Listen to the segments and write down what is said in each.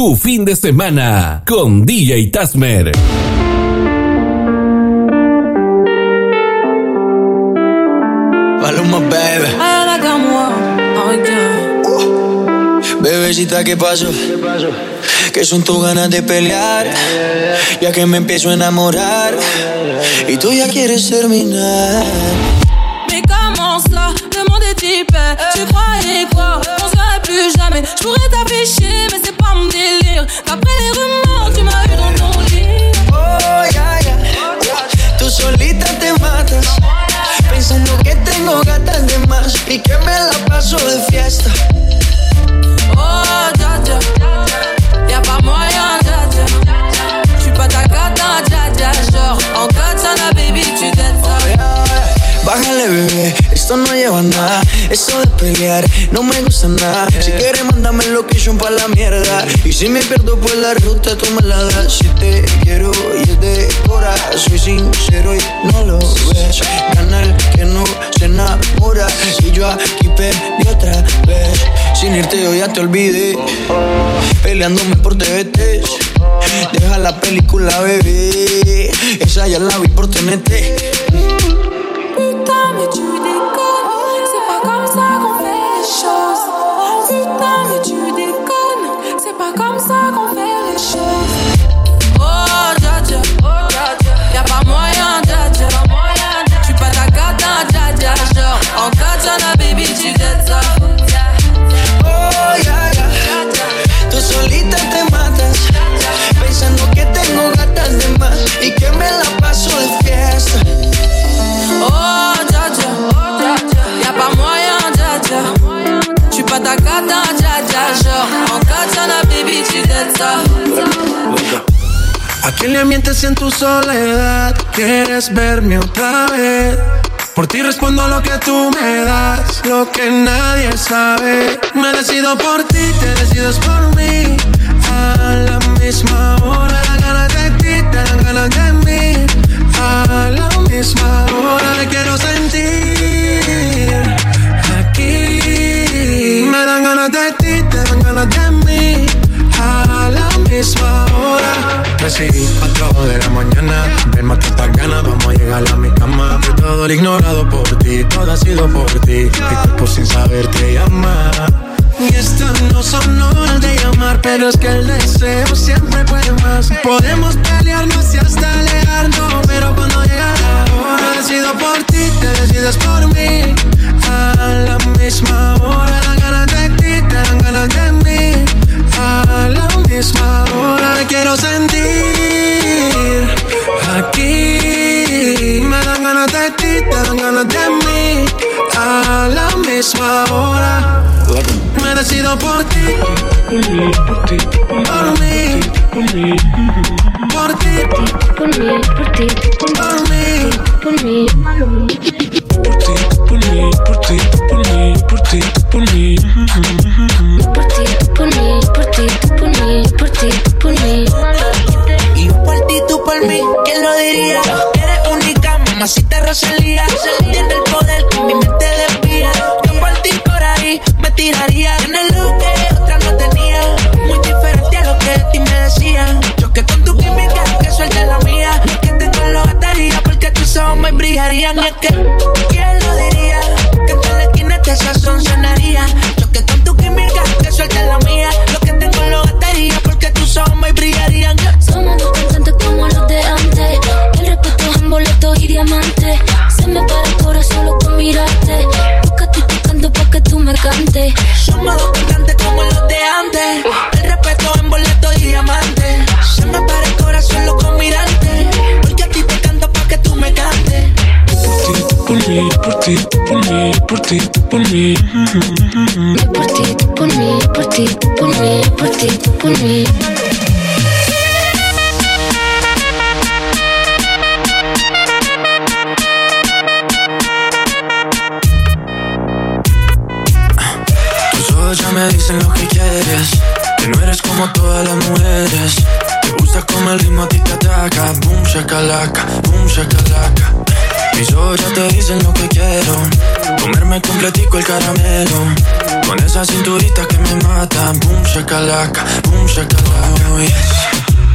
tu fin de semana con DJ Tasmer. Paloma, baby. Bebecita, ¿qué pasó? Que son tus ganas de pelear, ya que me empiezo a enamorar y tú ya quieres terminar. Mais comment monde est hyper. Tu croyais quoi plus jamais. Je pourrais t'afficher, mais c'est pas mon délire. D'après les rumeurs, tu m'as eu dans ton lit. Oh, ya, ya. Tú solita te matas, pensando que tengo gatas de más y que me la paso de fiesta. Eso de pelear no me gusta nada. Si quieres, mándame location pa' la mierda. Y si me pierdo por la ruta, tú me la das. Si te quiero y es de cora, soy sincero y no lo ves. Canal que no se enamora. Y yo aquí perdí otra vez. Sin irte, yo ya te olvidé. Peleándome por TVT. Deja la película, bebé. Esa ya la vi por TNT. Me la paso de fiesta. Oh, dja dja. Y'a pas moyen, dja dja. J'suis pas ta cata, dja dja. Genre, en katana, baby, tu ça. ¿A quién le mientes en tu soledad? ¿Quieres verme otra vez? Por ti respondo lo que tú me das, lo que nadie sabe. Me decido por ti, te decides por mí. A la misma hora, ganas de ti, te dan ganas de mí. A la misma hora, te quiero sentir aquí. Me dan ganas de ti, te dan ganas de mí. A la misma hora. Recibí 4 de la mañana. Ven, mata estas ganas, vamos a llegar a mi cama. Todo el ignorado por ti, todo ha sido por ti. Mi cuerpo sin saber te llama. Y estas no son horas de llamar, pero es que el deseo siempre puede más. Podemos pelearnos y hasta alejarnos, pero cuando ti, por mí, por mí, por ti, por mí, por ti, por mí, por mí, por ti, por mí, por ti, por mí, por ti, por mí. por ti, por mí, por ti, por mí, por ti, por mí. Y yo por ti, tú por mí, ¿quién lo diría? Eres única, mamacita Rosalía. Tiene el poder que mi mente desvía. Yo por ti por ahí me tiraría. En el brillarían. Y es que, ¿quién lo diría? Que en la esquina este sazón sonaría. Yo que con tu química, que suelte la mía. Lo que tengo lo gastaría porque tus ojos me brillarían. Somos dos cantantes como los de antes. El respeto es en boletos y diamantes. Se me para el corazón solo con mirarte. Busca estoy tocando pa' que tú me cantes. Somos dos cantantes como los de antes. Ti, por mí, por ti, por mí. Por ti, por mí, por ti, por mí, por ti, por mí. Tus ojos ya me dicen lo que quieres. Que no eres como todas las mujeres. Te gusta como el ritmo a ti te ataca. Boom, shakalaka, boom, shakalaka. Mis ojos ya te dicen lo que quiero. Comerme completico el caramelo. Con esa cinturita que me mata. Boom, shakalaka, boom, shakalaka.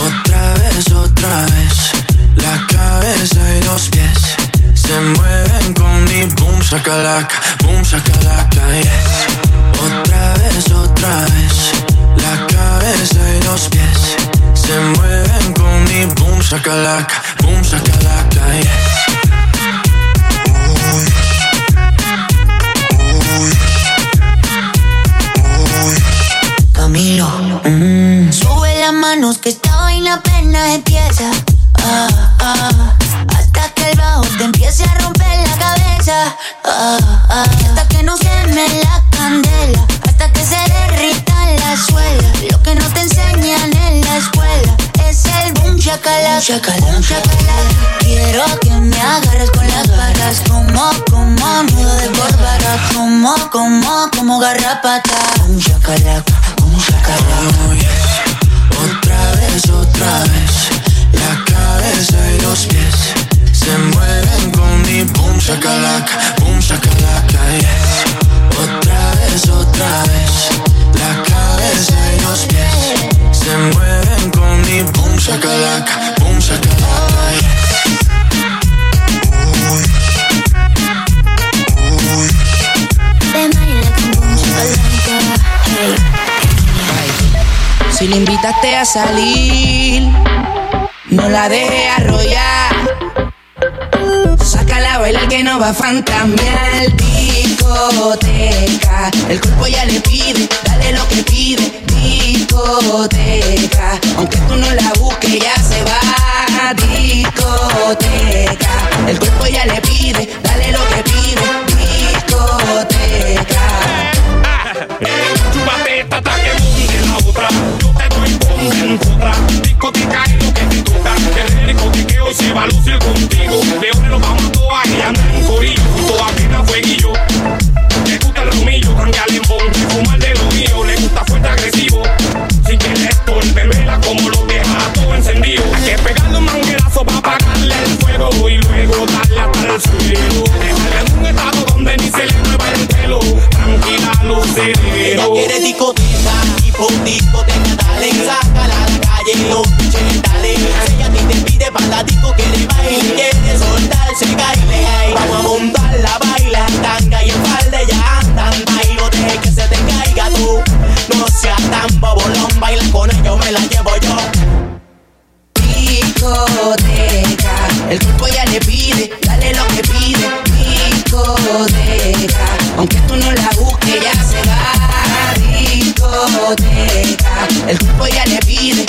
Otra vez, otra vez. La cabeza y los pies se mueven con mi boom sacalaca, boom sacalaca, yes. Otra vez, otra vez. La cabeza y los pies se mueven con mi boom sacalaca, boom sacalaca, yes. Camilo, mm. sube las manos que esta vaina pena empieza. Ah, ah, hasta que el bajo te empiece a romper la cabeza. Ah, hasta que no se me la candela. Hasta que se derrita la suela. Lo que no te enseñan en la escuela es el boom shakalaka. Garrapata. Boom shakalaka. Boom shakalaka. Otra vez, otra vez. La cabeza y los pies se mueven con mi boom shakalaka, boom shakalaka, yes. Otra vez, otra vez. La cabeza y los pies se mueven con mi boom shakalaka, invitaste a salir, no la deje arrollar. Sácala a bailar que no va a fantamear. Discoteca, el cuerpo ya le pide, dale lo que pide. Discoteca, aunque tú no la busques, ya se va. Discoteca, el cuerpo ya le pide, dale lo que pide. Discoteca es lo que te toca. El discotequeo se va a lucir contigo. El cuerpo ya le pide, dale lo que pide. Discoteca. Aunque tú no la busques, ya se va. Discoteca. El cuerpo ya le pide,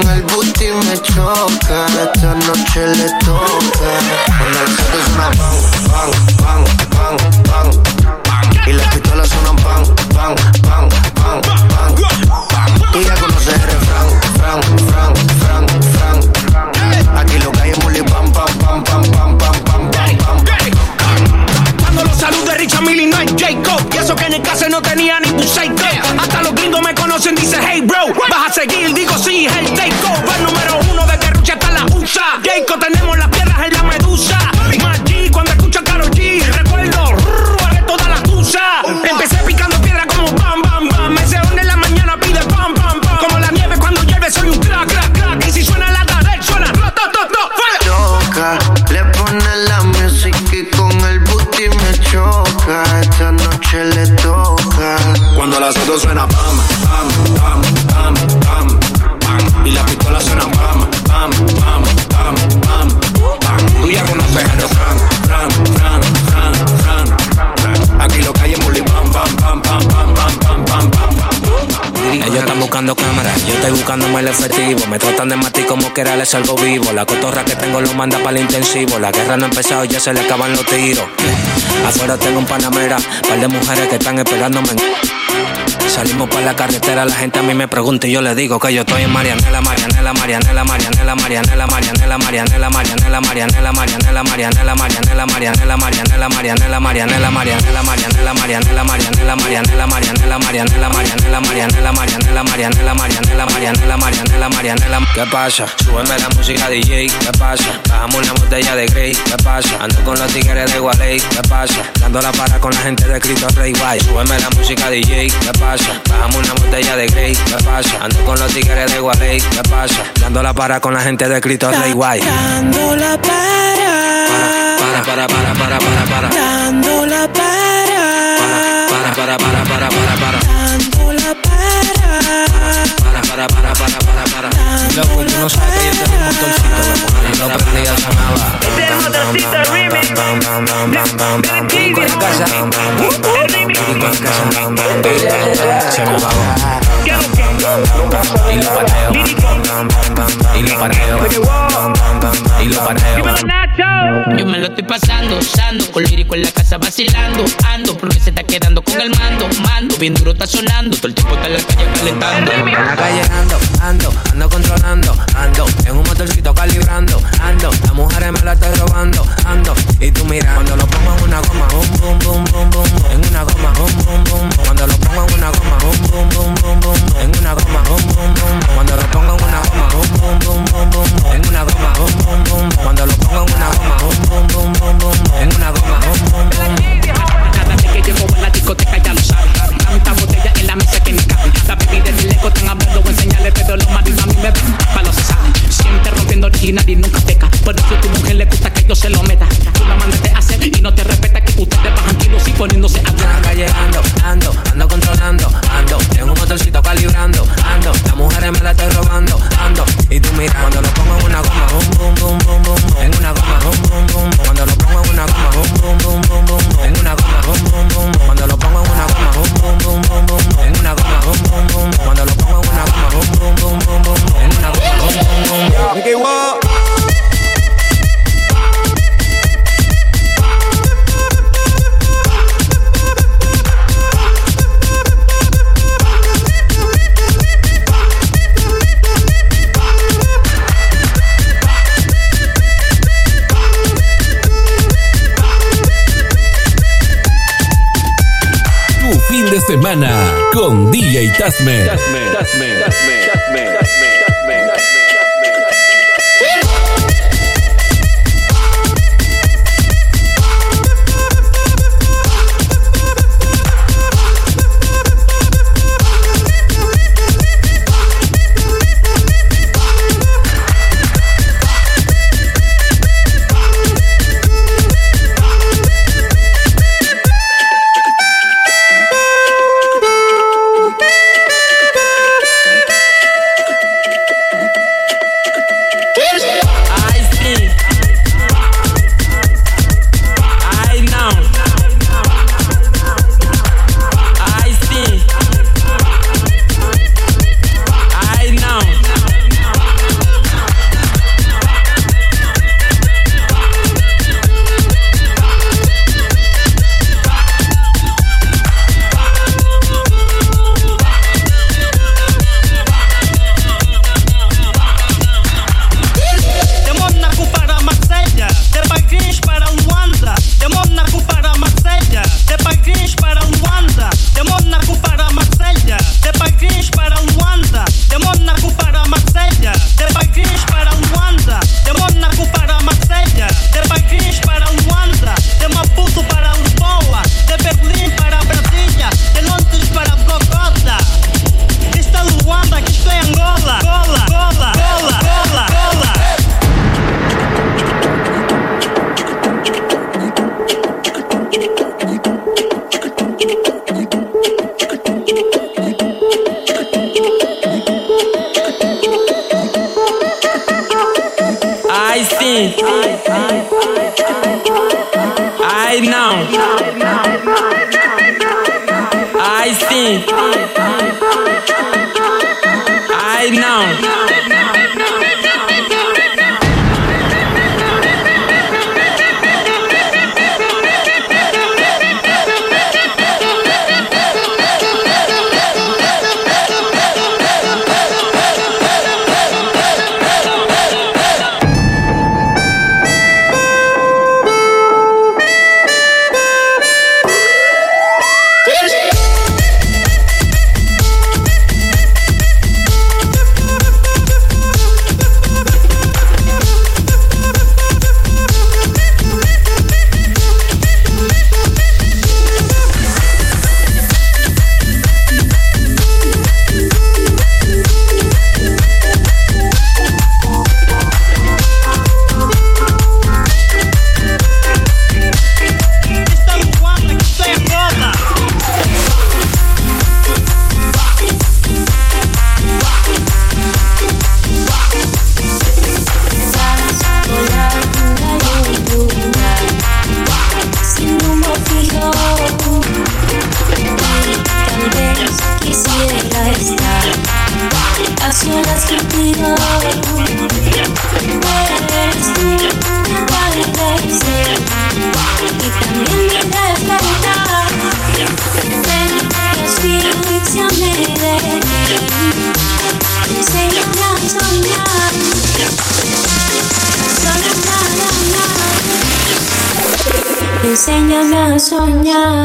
con el booty me choca. Esta noche le toca. Cuando las autos suenan pan, pan, pan, pan, pan. Y las pistolas suenan pan, pan, pan, pan, pan. Tú ya conoces el refrán, fran, fran, fran, fran. Aquí lo que hay es pam, pam, pam, pam, pam, pam, pam, pam. Cuando los saludos de Richard Millie no es Jacob Y eso que en el caso no tenía ni un Hasta los gringos me conocen, dice hey bro Vas a seguir, digo sí, es de matar como que era les salgo vivo. La cotorra que tengo lo manda para el intensivo. La guerra no ha empezado, ya se le acaban los tiros. Afuera tengo un panamera, par de mujeres que están esperándome. Salimos por la carretera, la gente a mí me pregunta y yo le digo que yo estoy en Marianela, Marianela, Marianela, Marianela, Marianela, Marianela, Marianela, Marianela, Marianela, Marianela, Marianela, Marianela. ¿Qué pasa? La música DJ, ¿qué pasa? Bajamos una botella de Grey, ¿qué pasa? Ando con los tigres de Gualey, ¿qué pasa? Dando la para con la gente de Cristo Rey, bye. Súbeme la música DJ, ¿qué pasa? Bajamos una botella de Grey, ¿qué pasa? Ando con los tigres de Gualey, ¿qué pasa? Dando la para con la gente de Cristo Rey, guay. Dando la para. Para, para, para, para, para, para. Dando la para. Para, para, para, para, para, para. Dando la para. Para, para, para, para, para, para. Loco, y tú no sabes que yo tengo un motorcito, loco. No prendía sonaba. Este es el motorcito remix. Perico en casa. Perico en casa. Se me bajó. Y lo pateo. Y lo pateo. Y lo. Yo me lo estoy pasando, usando, con lírico en la casa vacilando, ando, porque se está quedando con el mando, mando, bien duro está sonando, todo el tiempo está en la calle calentando. En la calle ando, ando, ando controlando, ando, en un motorcito calibrando, ando, las mujeres me la estoy robando, ando, y tú mira, cuando lo pongo en una goma, bum, bum, bum, bum, bum, en una goma, bum, bum, bum, cuando lo pongo en una goma, bum, bum, bum, bum, en una goma, bum, bum, bum, cuando lo pongo en una goma, bum, bum, bum, bum, en una goma, bum, bum, bum, cuando lo pongo en una goma, bum, bum, bum, bum, bum, en una goma, bum, bum, bum. Cada vez que llego a la discoteca ya lo saben, tanta botella en la mesa que me cabe, la bebida de lejos están hablando, voy a enseñarle, pero los maridos a mí me ven, pa' los saben, siempre rompiendo original y nunca peca, por eso a tu mujer le gusta que yo se lo meta, tú la mandaste a hacer y no te respeta que ustedes bajan kilos y poniéndose a la calle ando, ando, ando controlando, ando, en un motorcito calibrando, ando, las mujeres me la estoy robando, ando, y tú mira, cuando lo pongo en una goma, bum, bum, bum, bum, bum, Adjustment Enséñame a soñar.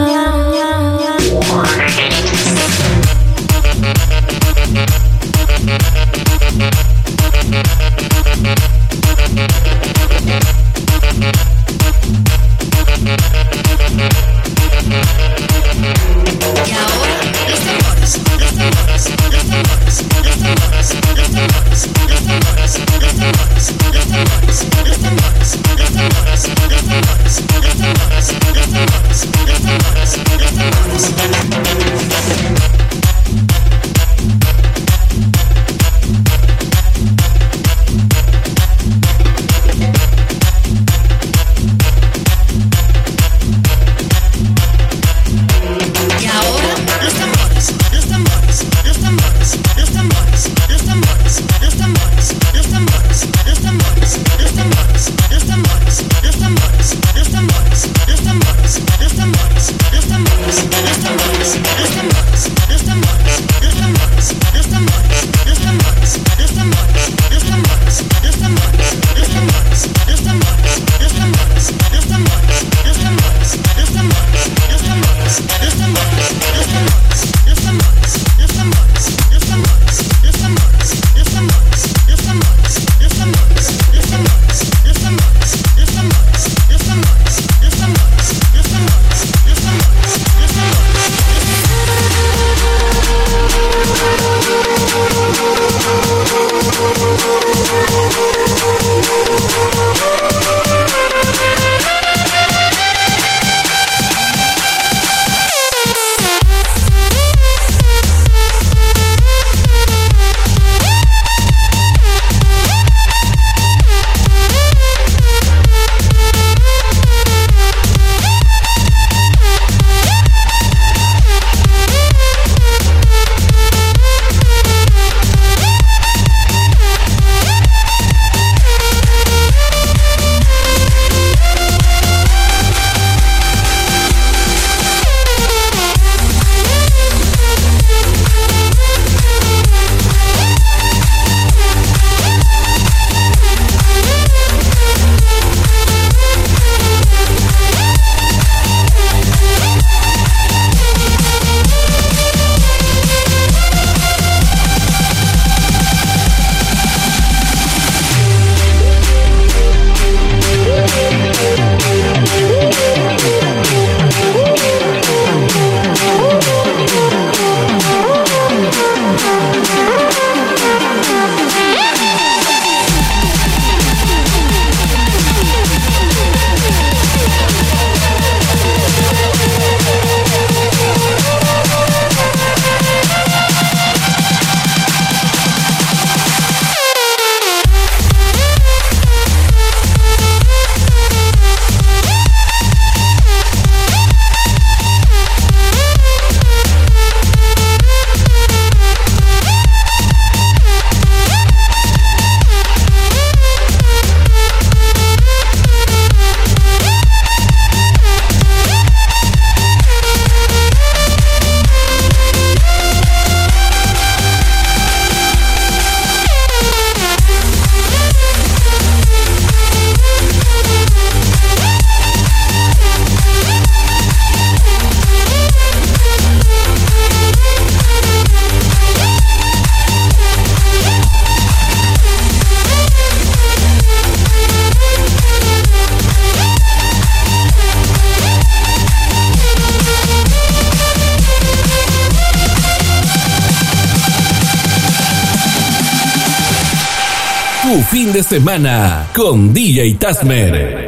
Fin de semana con DJ Tasmer.